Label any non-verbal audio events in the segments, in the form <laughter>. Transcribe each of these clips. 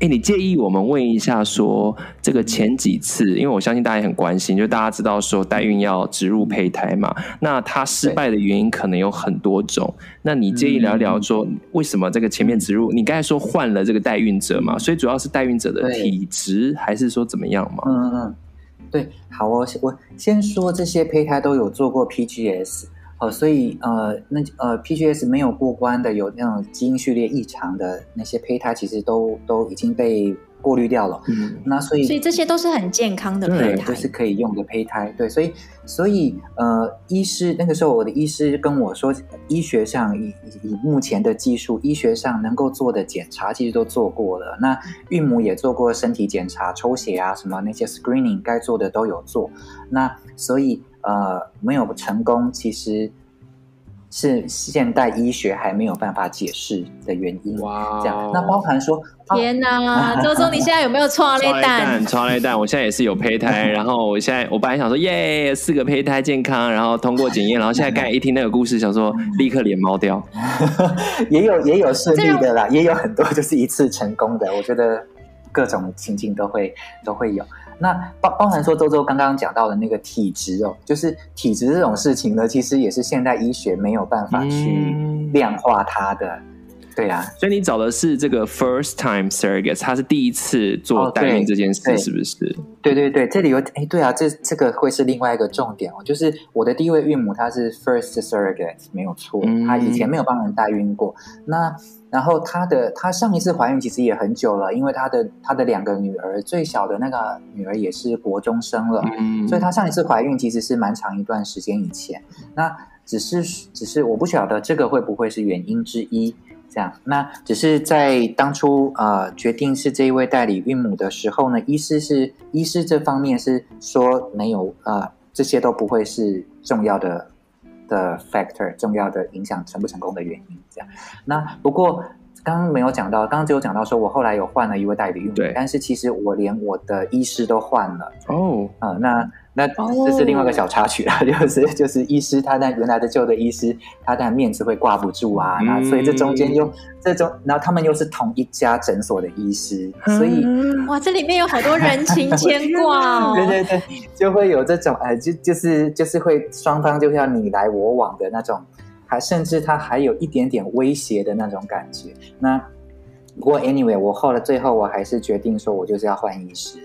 哎，你介意我们问一下说，这个前几次，因为我相信大家也很关心，就大家知道说代孕要植入胚胎嘛，那它失败的原因可能有很多种。那你介意聊聊说，为什么这个前面植入？你刚才说换了这个代孕者嘛，所以主要是代孕者的体质，还是说怎么样嘛？嗯嗯，对，好，我我先说这些胚胎都有做过 PGS。哦，所以呃，那呃，PGS 没有过关的，有那种基因序列异常的那些胚胎，其实都都已经被过滤掉了。嗯，那所以所以这些都是很健康的胚胎，都、就是可以用的胚胎。对，所以所以呃，医师那个时候我的医师跟我说，医学上以以目前的技术，医学上能够做的检查其实都做过了。那孕母也做过身体检查、抽血啊，什么那些 screening 该做的都有做。那所以。呃，没有成功，其实是现代医学还没有办法解释的原因。哇，这样，那包含说，天哪，<laughs> 周周，你现在有没有创类蛋？创类蛋，我现在也是有胚胎，然后我现在，我本来想说，耶，四个胚胎健康，然后通过检验，然后现在刚才一听那个故事，想说立刻脸毛掉。<laughs> 也有也有顺利的啦，也有很多就是一次成功的，我觉得各种情境都会都会有。那包包含说周周刚刚讲到的那个体质哦，就是体质这种事情呢，其实也是现代医学没有办法去量化它的。嗯对啊，所以你找的是这个 first time surrogate，他是第一次做代孕这件事，是不是？对对对，这里有哎，对啊，这这个会是另外一个重点哦，就是我的第一位孕母她是 first surrogate，没有错，嗯、她以前没有帮人代孕过。那然后她的她上一次怀孕其实也很久了，因为她的她的两个女儿，最小的那个女儿也是国中生了，嗯、所以她上一次怀孕其实是蛮长一段时间以前。那只是只是我不晓得这个会不会是原因之一。这样，那只是在当初呃决定是这一位代理孕母的时候呢，医师是医师这方面是说没有呃这些都不会是重要的的 factor，重要的影响成不成功的原因。这样，那不过刚刚没有讲到，刚刚只有讲到说我后来有换了一位代理孕母，但是其实我连我的医师都换了哦，啊、呃、那。那这是另外一个小插曲啦，<laughs> 就是就是医师他在原来的旧的医师，他的面子会挂不住啊，那所以这中间又这中，然后他们又是同一家诊所的医师，所以哇，这里面有好多人情牵挂哦，<laughs> 对对对，就会有这种哎，就就是就是会双方就要你来我往的那种，还甚至他还有一点点威胁的那种感觉。那不过 anyway，我后来最后我还是决定说，我就是要换医师，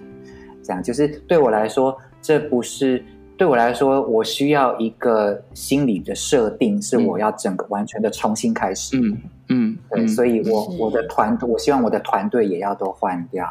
这样就是对我来说。这不是对我来说，我需要一个心理的设定，是我要整个完全的重新开始。嗯嗯，对，所以我我的团，我希望我的团队也要都换掉。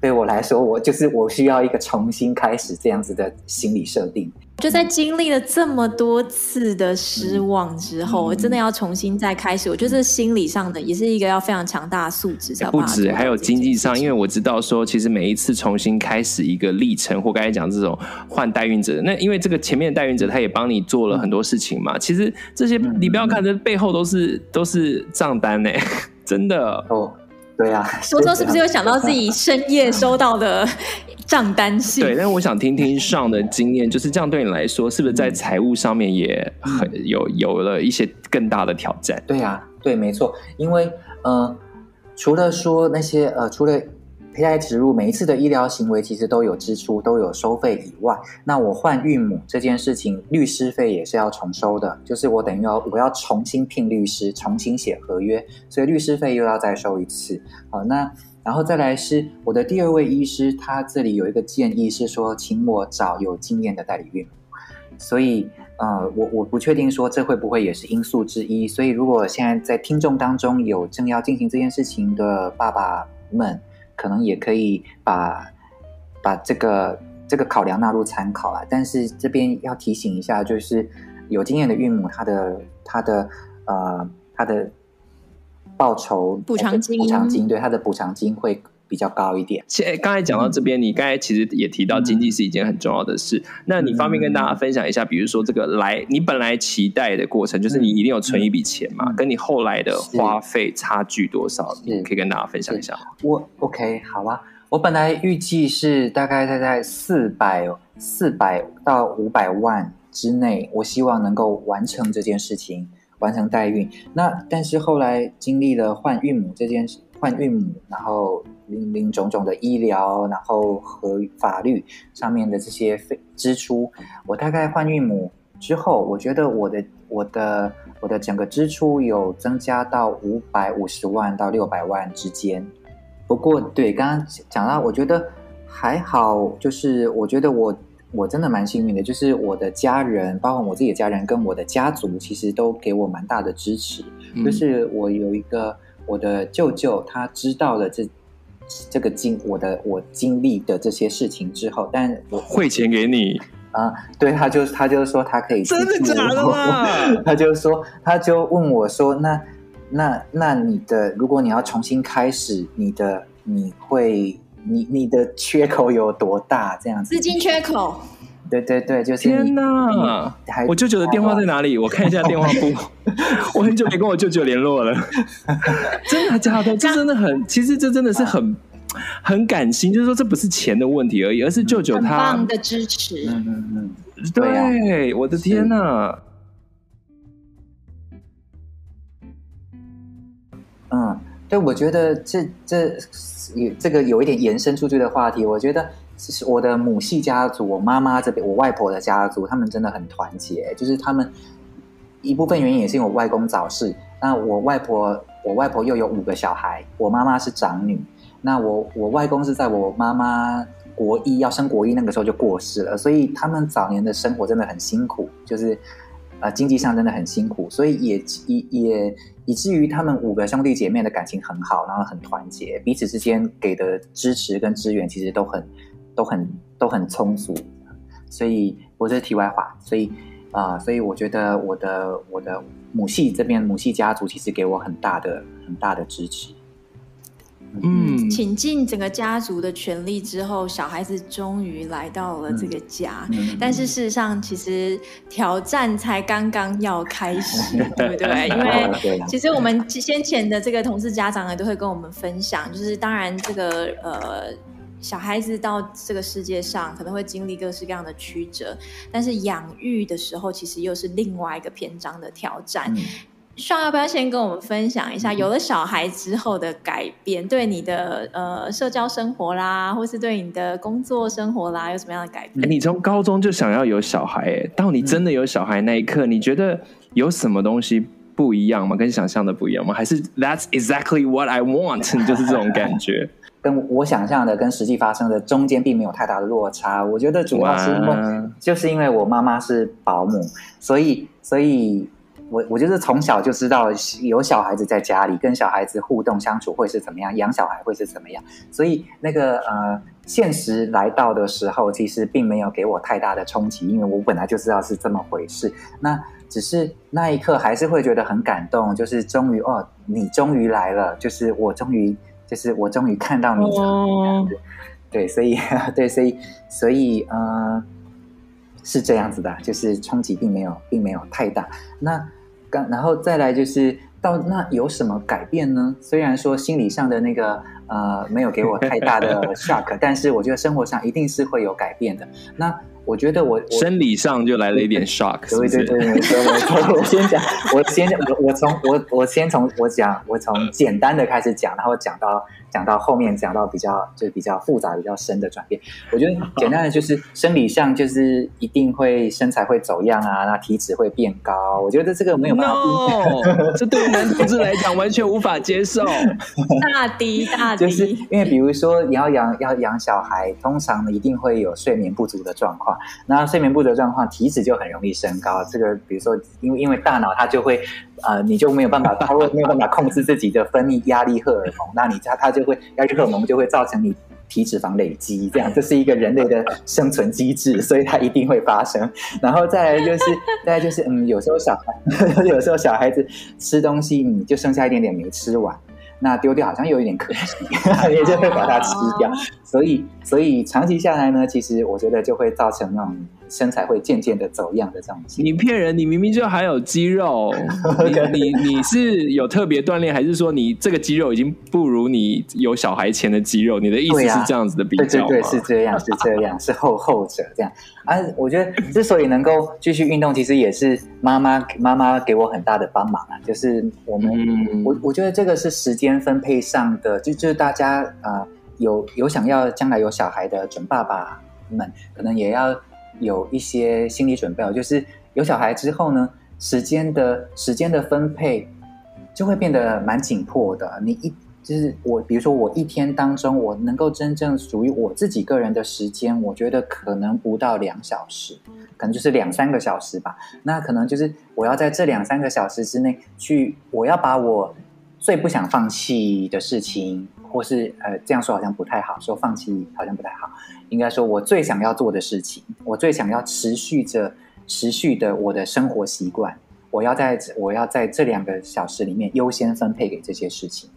对我来说，我就是我需要一个重新开始这样子的心理设定。就在经历了这么多次的失望之后，嗯、我真的要重新再开始。我觉得心理上的也是一个要非常强大的素质，才、欸、不止还有经济上。因为我知道说，其实每一次重新开始一个历程，或刚才讲这种换代孕者，那因为这个前面的代孕者他也帮你做了很多事情嘛。其实这些你不要看，这背后都是都是账单呢，<laughs> 真的哦。对呀，说说是不是又想到自己深夜收到的账单性？对，但是我想听听 <laughs> Sean 的经验，就是这样对你来说，是不是在财务上面也很有有了一些更大的挑战？对呀，对，没错，因为呃，除了说那些呃，除了。胚胎植入每一次的医疗行为其实都有支出，都有收费以外，那我换孕母这件事情，律师费也是要重收的，就是我等于要我要重新聘律师，重新写合约，所以律师费又要再收一次。好，那然后再来是我的第二位医师，他这里有一个建议是说，请我找有经验的代理孕母，所以呃，我我不确定说这会不会也是因素之一，所以如果现在在听众当中有正要进行这件事情的爸爸们。可能也可以把把这个这个考量纳入参考啊，但是这边要提醒一下，就是有经验的孕母，她的她的呃她的报酬补偿金补偿金对他的补偿金会比较高一点。现在刚才讲到这边，你刚才其实也提到经济是一件很重要的事。嗯、那你方便跟大家分享一下，比如说这个来你本来期待的过程，就是你一定有存一笔钱嘛，嗯、跟你后来的花费差距多少？你可以跟大家分享一下。我 OK 好啊，我本来预计是大概在在四百四百到五百万之内，我希望能够完成这件事情，完成代孕。那但是后来经历了换孕母这件事。换孕母，然后林林种种的医疗，然后和法律上面的这些费支出，我大概换孕母之后，我觉得我的我的我的整个支出有增加到五百五十万到六百万之间。不过，对刚刚讲到，我觉得还好，就是我觉得我我真的蛮幸运的，就是我的家人，包括我自己的家人跟我的家族，其实都给我蛮大的支持。嗯、就是我有一个我的舅舅，他知道了这这个经我的我经历的这些事情之后，但我汇钱给你啊，对，他就他就说他可以真的假的吗？<laughs> 他就说他就问我说那。那那你的，如果你要重新开始，你的你会你你的缺口有多大？这样子，资金缺口。对对对，就是天哪！我舅舅的电话在哪里？我看一下电话簿。<laughs> 我很久没跟我舅舅联络了。<laughs> 真的假的？<laughs> 这真的很，其实这真的是很很感心。就是说，这不是钱的问题而已，而是舅舅他很棒的支持。嗯嗯嗯，对，啊、我的天哪！嗯，所以，我觉得这这有这个有一点延伸出去的话题。我觉得其实我的母系家族，我妈妈这边，我外婆的家族，他们真的很团结。就是他们一部分原因也是因为我外公早逝。那我外婆，我外婆又有五个小孩，我妈妈是长女。那我我外公是在我妈妈国一要升国一那个时候就过世了，所以他们早年的生活真的很辛苦，就是。呃，经济上真的很辛苦，所以也也也以至于他们五个兄弟姐妹的感情很好，然后很团结，彼此之间给的支持跟资源其实都很都很都很充足。所以，我这是题外话。所以啊、所以我觉得我的我的母系这边母系家族其实给我很大的很大的支持。嗯，倾尽整个家族的全力之后，小孩子终于来到了这个家。嗯、但是事实上，其实挑战才刚刚要开始，<laughs> 对不对？因为其实我们先前的这个同事家长呢，都会跟我们分享，就是当然这个呃小孩子到这个世界上可能会经历各式各样的曲折，但是养育的时候，其实又是另外一个篇章的挑战。嗯上要不要先跟我们分享一下，有了小孩之后的改变，对你的呃社交生活啦，或是对你的工作生活啦，有什么样的改变？你从高中就想要有小孩，哎，到你真的有小孩那一刻，嗯，你觉得有什么东西不一样吗？跟想象的不一样吗？还是 That's exactly what I want，<laughs> 就是这种感觉？跟我想象的跟实际发生的中间并没有太大的落差。我觉得主要是因为就是因为我妈妈是保姆，所以所以。我我就是从小就知道有小孩子在家里，跟小孩子互动相处会是怎么样，养小孩会是怎么样，所以那个呃现实来到的时候，其实并没有给我太大的冲击，因为我本来就知道是这么回事。那只是那一刻还是会觉得很感动，就是终于哦，你终于来了，就是我终于就是我终于看到你这样子，对，所以 <laughs> 对，所以所以呃。是这样子的，就是冲击并没有，并没有太大。那刚然后再来就是到那有什么改变呢？虽然说心理上的那个呃没有给我太大的 <laughs> shock，但是我觉得生活上一定是会有改变的。那我觉得我，我生理上就来了一点 shock，对对对对，没错没错。我先讲，我先我我从我我先从我讲，我从简单的开始讲，然后讲到。讲到后面，讲到比较就是比较复杂、比较深的转变。我觉得简单的就是生理上就是一定会身材会走样啊，那体脂会变高。我觉得这个没有办法，no! 这对于男同志来讲完全无法接受。大敌大敌，<laughs> 就是因为比如说你要养要养小孩，通常一定会有睡眠不足的状况。那睡眠不足的状况，体脂就很容易升高。这个比如说，因为因为大脑它就会。呃，你就没有办法，它会没有办法控制自己的分泌压力荷尔蒙，那你它它就会压力荷尔蒙就会造成你体脂肪累积，这样这是一个人类的生存机制，所以它一定会发生。然后再来就是，再来就是，嗯，有时候小孩，<laughs> 有时候小孩子吃东西，你就剩下一点点没吃完，那丢掉好像又有一点可惜，<laughs> 也就会把它吃掉。所以，所以长期下来呢，其实我觉得就会造成那种。身材会渐渐的走样的这样子。你骗人！你明明就还有肌肉，<laughs> 你你你是有特别锻炼，还是说你这个肌肉已经不如你有小孩前的肌肉？你的意思是这样子的比较？对，啊、对对对，是这样，是这样，是后后者这样。啊，我觉得之所以能够继续运动，其实也是妈妈妈妈给我很大的帮忙啊。就是我们，嗯、我我觉得这个是时间分配上的，就就是大家啊。呃有有想要将来有小孩的准爸爸们，可能也要有一些心理准备。就是有小孩之后呢，时间的时间的分配就会变得蛮紧迫的。你一就是我，比如说我一天当中，我能够真正属于我自己个人的时间，我觉得可能不到两小时，可能就是两三个小时吧。那可能就是我要在这两三个小时之内去，我要把我最不想放弃的事情。或是呃，这样说好像不太好，说放弃好像不太好。应该说，我最想要做的事情，我最想要持续着、持续的我的生活习惯，我要在我要在这两个小时里面优先分配给这些事情。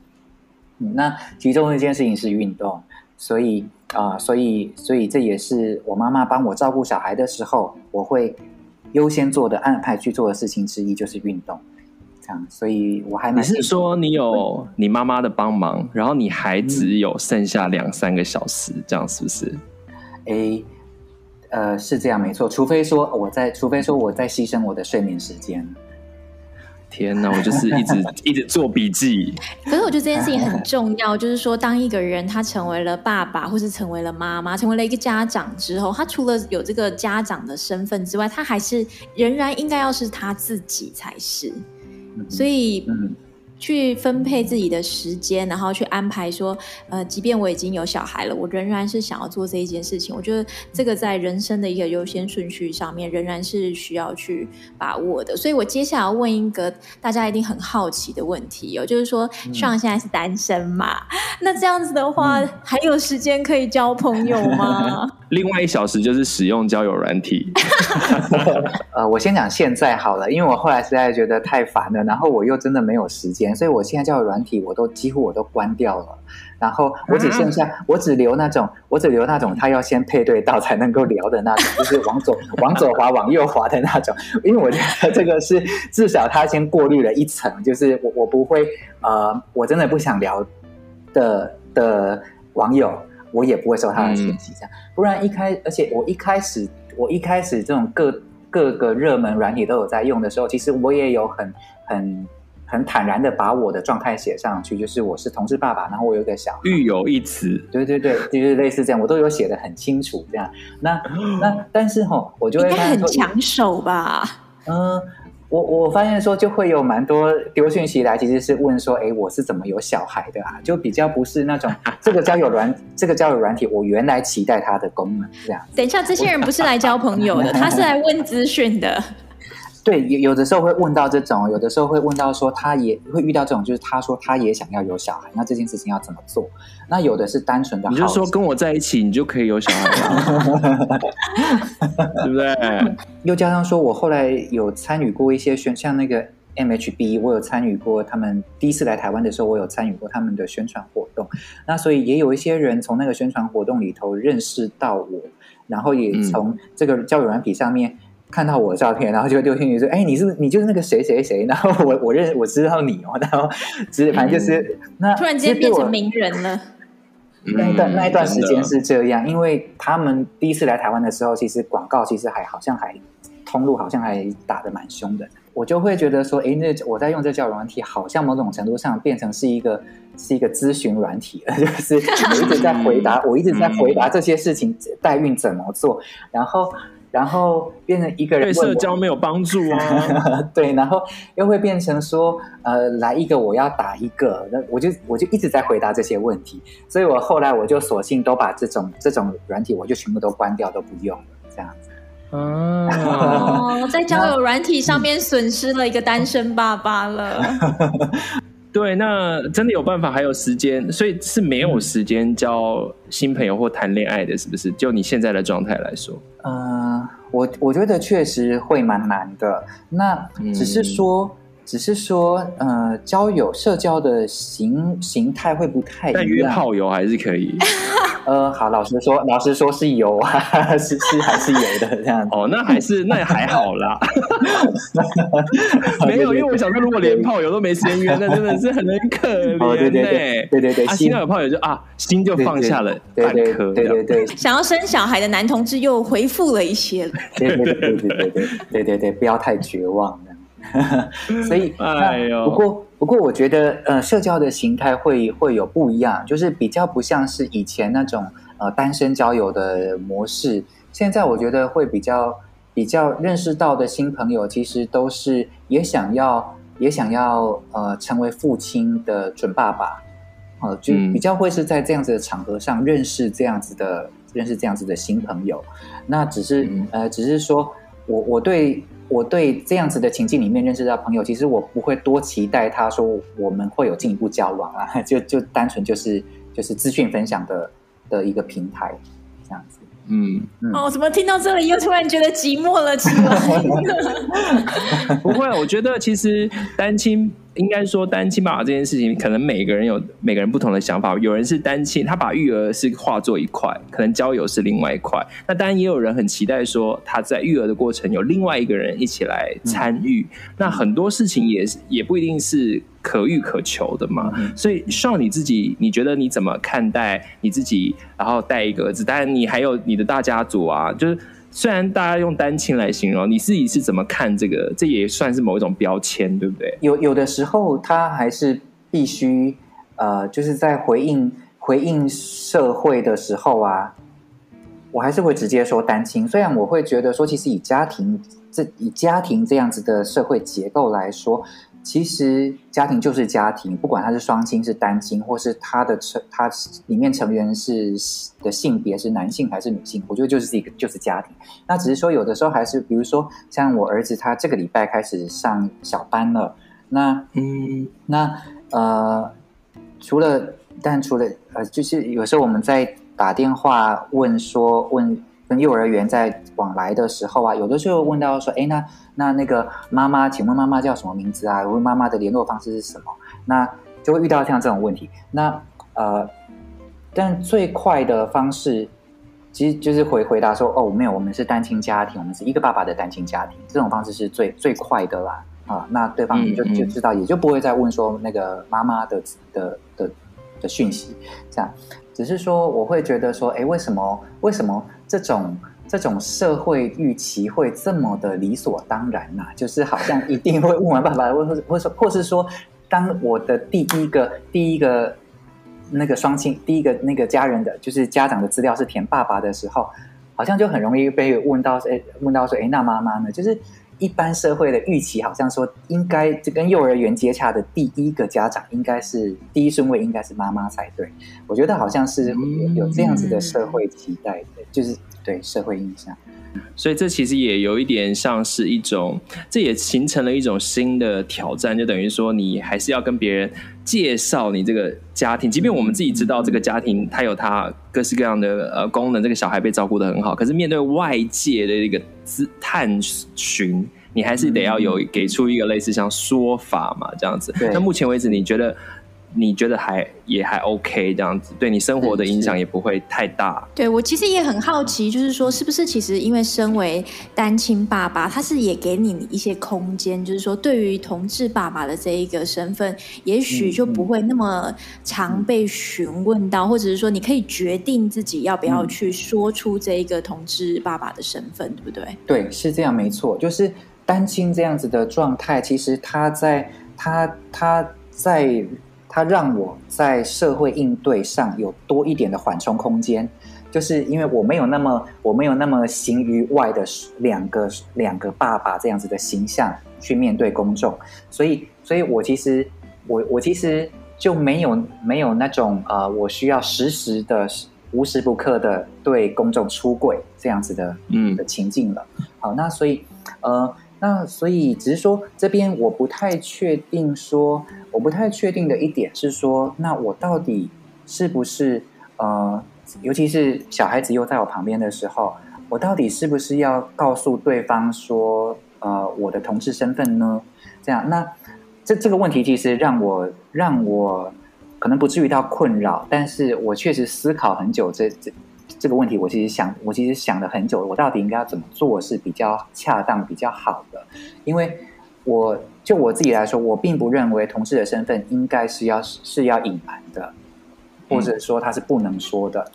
嗯，那其中一件事情是运动，所以啊、所以所以这也是我妈妈帮我照顾小孩的时候，我会优先做的安排去做的事情之一就是运动。所以我还没。你是说你有你妈妈的帮忙，然后你还只有剩下两三个小时，嗯、这样是不是？诶，呃，是这样没错。除非说我在，除非说我在牺牲我的睡眠时间。天哪，我就是一直 <laughs> 一直做笔记。可是我觉得这件事情很重要，就是说，当一个人他成为了爸爸，或是成为了妈妈，成为了一个家长之后，他除了有这个家长的身份之外，他还是仍然应该要是他自己才是。所以，去分配自己的时间，然后去安排说，呃，即便我已经有小孩了，我仍然是想要做这一件事情。我觉得这个在人生的一个优先顺序上面，仍然是需要去把握的。所以我接下来要问一个大家一定很好奇的问题哦，就是说，Sean 现在是单身嘛？<laughs> 那这样子的话，嗯、还有时间可以交朋友吗？<laughs> 另外一小时就是使用交友软体。<laughs> <laughs> 呃，我先讲现在好了，因为我后来实在觉得太烦了，然后我又真的没有时间，所以我现在交友软体我都几乎我都关掉了，然后我只剩下、嗯、我只留那种我只留那种他要先配对到才能够聊的那种，就是往左往左滑往右滑的那种，因为我觉得这个是至少他先过滤了一层，就是我我不会呃，我真的不想聊的的网友。我也不会受他的信息，这样，不然一开，而且我一开始，我一开始这种各各个热门软体都有在用的时候，其实我也有很很很坦然的把我的状态写上去，就是我是同事爸爸，然后我有个小孩，育有一词，对对对，就是类似这样，我都有写的很清楚，这样。那那但是吼，我就会应该很抢手吧？嗯。我我发现说就会有蛮多丢讯息来，其实是问说，哎，我是怎么有小孩的啊？就比较不是那种 <laughs> 这个交友软这个交友软体，我原来期待它的功能这样。等一下，这些人不是来交朋友的，他是来问资讯的。对，有有的时候会问到这种，有的时候会问到说，他也会遇到这种，就是他说他也想要有小孩，那这件事情要怎么做？那有的是单纯的，你就说跟我在一起，你就可以有小孩了，<laughs> 对不对？<laughs> 又加上说，我后来有参与过一些宣，像那个 MHB，我有参与过他们第一次来台湾的时候，我有参与过他们的宣传活动。那所以也有一些人从那个宣传活动里头认识到我，然后也从这个交友软体上面。看到我的照片，然后就丢进去说：“哎，你是你就是那个谁谁谁。”然后我 <laughs> 我认我知道你哦，然后只反正就是、嗯、那突然间变成名人了。<laughs> 那一段那一段时间是这样，因为他们第一次来台湾的时候，其实广告其实还好像还通路好像还打得蛮凶的。我就会觉得说：“哎，那我在用这交友软体，好像某种程度上变成是一个是一个咨询软体了，<laughs> 就是我一直在回答，我一直在回答这些事情，代孕怎么做，然后。”然后变成一个人对社交没有帮助啊，<laughs> 对，然后又会变成说，呃，来一个我要打一个，那我就我就一直在回答这些问题，所以我后来我就索性都把这种这种软体我就全部都关掉，都不用了，这样子。哦，在交友软体上面损失了一个单身爸爸了。<laughs> 对，那真的有办法，还有时间，所以是没有时间交新朋友或谈恋爱的，是不是？就你现在的状态来说，嗯、呃，我我觉得确实会蛮难的。那只是说，只是说，呃，交友社交的形形态会不太一样。但约炮友还是可以。<laughs> 呃，好，老实说，老实说是有啊，是是还是有的这样子。<laughs> 哦，那还是那还好啦。<laughs> 没有，因为我想说，如果连炮友都没时间约，那真的是很可怜。哦，对对对对对对。啊，心到有炮友就啊，心就放下了半颗。对对对。<laughs> 想要生小孩的男同志又恢复了一些。对对对对对对对对对，不要太绝望。所以，哎呦，不过不过，我觉得呃，社交的形态会会有不一样，就是比较不像是以前那种呃单身交友的模式。现在我觉得会比较比较认识到的新朋友，其实都是也想要也想要呃成为父亲的准爸爸，呃，就比较会是在这样子的场合上认识这样子的认识这样子的新朋友。那只是、嗯、呃，只是说我我对。我对这样子的情境里面认识到朋友，其实我不会多期待他说我们会有进一步交往啊，<laughs> 就就单纯就是就是资讯分享的的一个平台这样子。嗯，嗯哦，怎么听到这里又突然觉得寂寞了起来？<laughs> 不会，我觉得其实单亲。应该说，单亲爸爸这件事情，可能每个人有每个人不同的想法。有人是单亲，他把育儿是化作一块，可能交友是另外一块。那当然也有人很期待说，他在育儿的过程有另外一个人一起来参与。嗯、那很多事情也也不一定是可遇可求的嘛。嗯、所以，像你自己，你觉得你怎么看待你自己？然后带一个儿子，当然你还有你的大家族啊，就是。虽然大家用单亲来形容，你自己是怎么看这个？这也算是某一种标签，对不对？有有的时候，他还是必须呃，就是在回应回应社会的时候啊，我还是会直接说单亲。虽然我会觉得说，其实以家庭这以家庭这样子的社会结构来说。其实家庭就是家庭，不管他是双亲、是单亲，或是他的成他里面成员是的性别是男性还是女性，我觉得就是一个就是家庭。那只是说有的时候还是，比如说像我儿子，他这个礼拜开始上小班了。那嗯，那呃，除了但除了呃，就是有时候我们在打电话问说问。跟幼儿园在往来的时候啊，有的时候问到说：“哎，那那那个妈妈，请问妈妈叫什么名字啊？问妈妈的联络方式是什么？”那就会遇到像这种问题。那呃，但最快的方式其实就是回回答说：“哦，没有，我们是单亲家庭，我们是一个爸爸的单亲家庭。”这种方式是最最快的啦。啊，那对方就就知道，也就不会再问说那个妈妈的的的的讯息。这样，只是说我会觉得说：“哎，为什么？为什么？”这种这种社会预期会这么的理所当然呐、啊？就是好像一定会 <laughs> 问完爸爸，或或或是或是说，当我的第一个第一个那个双亲第一个那个家人的就是家长的资料是填爸爸的时候，好像就很容易被问到说，哎，问到说，哎，那妈妈呢？就是。一般社会的预期好像说，应该这跟幼儿园接洽的第一个家长应该是第一顺位，应该是妈妈才对。我觉得好像是有这样子的社会期待的，就是对社会印象。所以这其实也有一点像是一种，这也形成了一种新的挑战，就等于说你还是要跟别人介绍你这个家庭，即便我们自己知道这个家庭它有它各式各样的呃功能，这个小孩被照顾得很好，可是面对外界的一个自探寻，你还是得要有给出一个类似像说法嘛，这样子。那目前为止，你觉得？你觉得还也还 OK 这样子，对你生活的影响也不会太大。对，我其实也很好奇，就是说是不是其实因为身为单亲爸爸，他是也给你一些空间，就是说对于同志爸爸的这一个身份，也许就不会那么常被询问到，或者是说你可以决定自己要不要去说出这一个同志爸爸的身份，对不对？对，是这样，没错，就是单亲这样子的状态，其实他在他他在。它让我在社会应对上有多一点的缓冲空间，就是因为我没有那么我没有那么形于外的两个两个爸爸这样子的形象去面对公众，所以，所以我其实我我其实就没有没有那种呃，我需要时时的无时不刻的对公众出柜这样子的嗯的情境了。好，那所以呃。那所以只是说，这边我不太确定说，我不太确定的一点是说，那我到底是不是呃，尤其是小孩子又在我旁边的时候，我到底是不是要告诉对方说，呃，我的同志身份呢？这样，那这这个问题其实让我让我可能不至于到困扰，但是我确实思考很久这这这个问题，我其实想我其实想了很久，我到底应该要怎么做是比较恰当、比较好的？因为我就我自己来说，我并不认为同事的身份应该是要是要隐瞒的，或者说他是不能说的。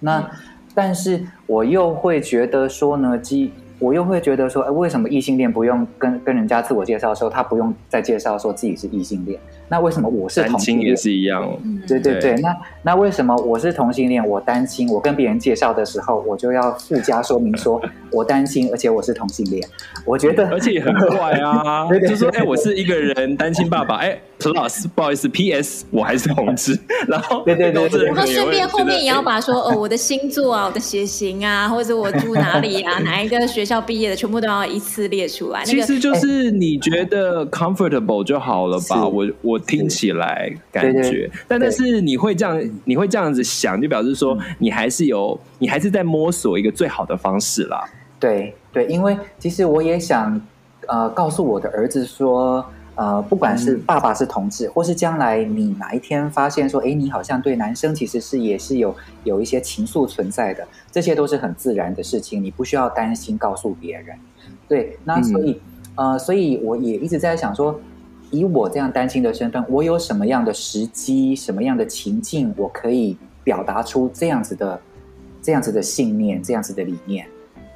那但是我又会觉得说呢，基。我又会觉得说，哎，为什么异性恋不用跟跟人家自我介绍的时候，他不用再介绍说自己是异性恋？那为什么我是同性恋？也是一样。对对对，那那为什么我是同性恋？我单亲，我跟别人介绍的时候，我就要附加说明说 <laughs> 我单亲，而且我是同性恋。我觉得，<laughs> 而且也很怪啊，<laughs> 就是说，哎，我是一个人单亲爸爸，哎，Plus，不好意思，PS，我还是同志。然后，对对对，然后顺便后面也要把说，哦，我的星座啊，我的血型啊，或者我住哪里啊，哪一个学校毕业的，全部都要一次列出来。其实就是你觉得 comfortable 就好了吧？我我。听起来感觉，但但是你会这样，你会这样子想，就表示说你还是有，你还是在摸索一个最好的方式啦。对对，因为其实我也想呃告诉我的儿子说，呃，不管是爸爸是同志，或是将来你哪一天发现说，哎，你好像对男生其实是也是有有一些情愫存在的，这些都是很自然的事情，你不需要担心告诉别人。对，那所以呃，所以我也一直在想说。以我这样单亲的身份，我有什么样的时机、什么样的情境，我可以表达出这样子的、这样子的信念、这样子的理念？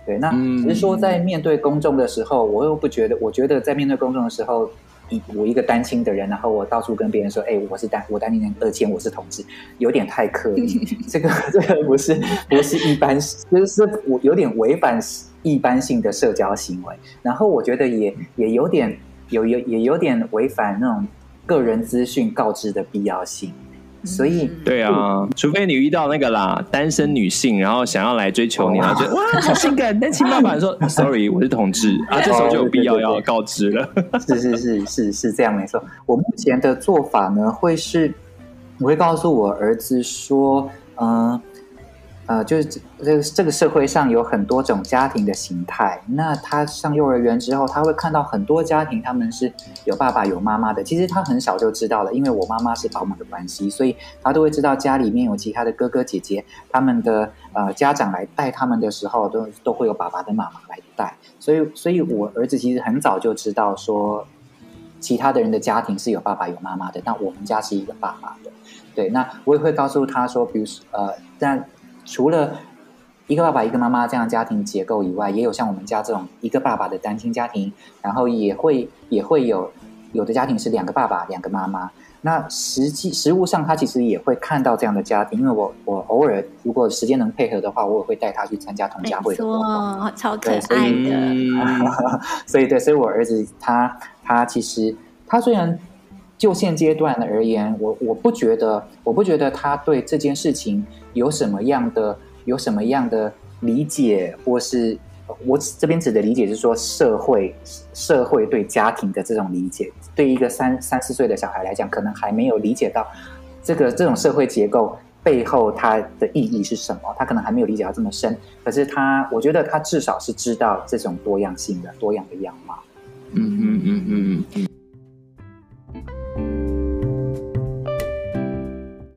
对，那只是说在面对公众的时候，我又不觉得。我觉得在面对公众的时候，以我一个单亲的人，然后我到处跟别人说：“哎，我是单，我单亲人，而且我是同志”，有点太刻意。<laughs> 这个这个不是不是一般，<laughs> 就是我有点违反一般性的社交行为。然后我觉得也也有点。有有也有点违反那种个人资讯告知的必要性，所以对啊，除非你遇到那个啦，单身女性，然后想要来追求你，然后觉得哇，好性感，但亲爸爸说 <laughs> sorry，我是同志啊，这时候就有必要要告知了。<laughs> 是是是是是这样没错。我目前的做法呢，会是我会告诉我儿子说，嗯。呃，呃就是这个这个社会上有很多种家庭的形态。那他上幼儿园之后，他会看到很多家庭，他们是有爸爸有妈妈的。其实他很小就知道了，因为我妈妈是保姆的关系，所以他都会知道家里面有其他的哥哥姐姐，他们的呃家长来带他们的时候，都都会有爸爸的妈妈来带。所以，所以我儿子其实很早就知道说，其他的人的家庭是有爸爸有妈妈的，但我们家是一个爸爸的。对，那我也会告诉他说，比如说呃，但。除了一个爸爸一个妈妈这样家庭结构以外，也有像我们家这种一个爸爸的单亲家庭，然后也会也会有有的家庭是两个爸爸两个妈妈。那实际实物上，他其实也会看到这样的家庭，因为我我偶尔如果时间能配合的话，我也会带他去参加同家会的活动，超可爱的。<laughs> 所以对，所以我儿子他他其实他虽然。就现阶段而言，我我不觉得，我不觉得他对这件事情有什么样的有什么样的理解，或是我这边指的理解是说社会社会对家庭的这种理解，对一个三三四岁的小孩来讲，可能还没有理解到这个这种社会结构背后它的意义是什么，他可能还没有理解到这么深。可是他，我觉得他至少是知道这种多样性的多样的样貌。嗯嗯嗯嗯嗯。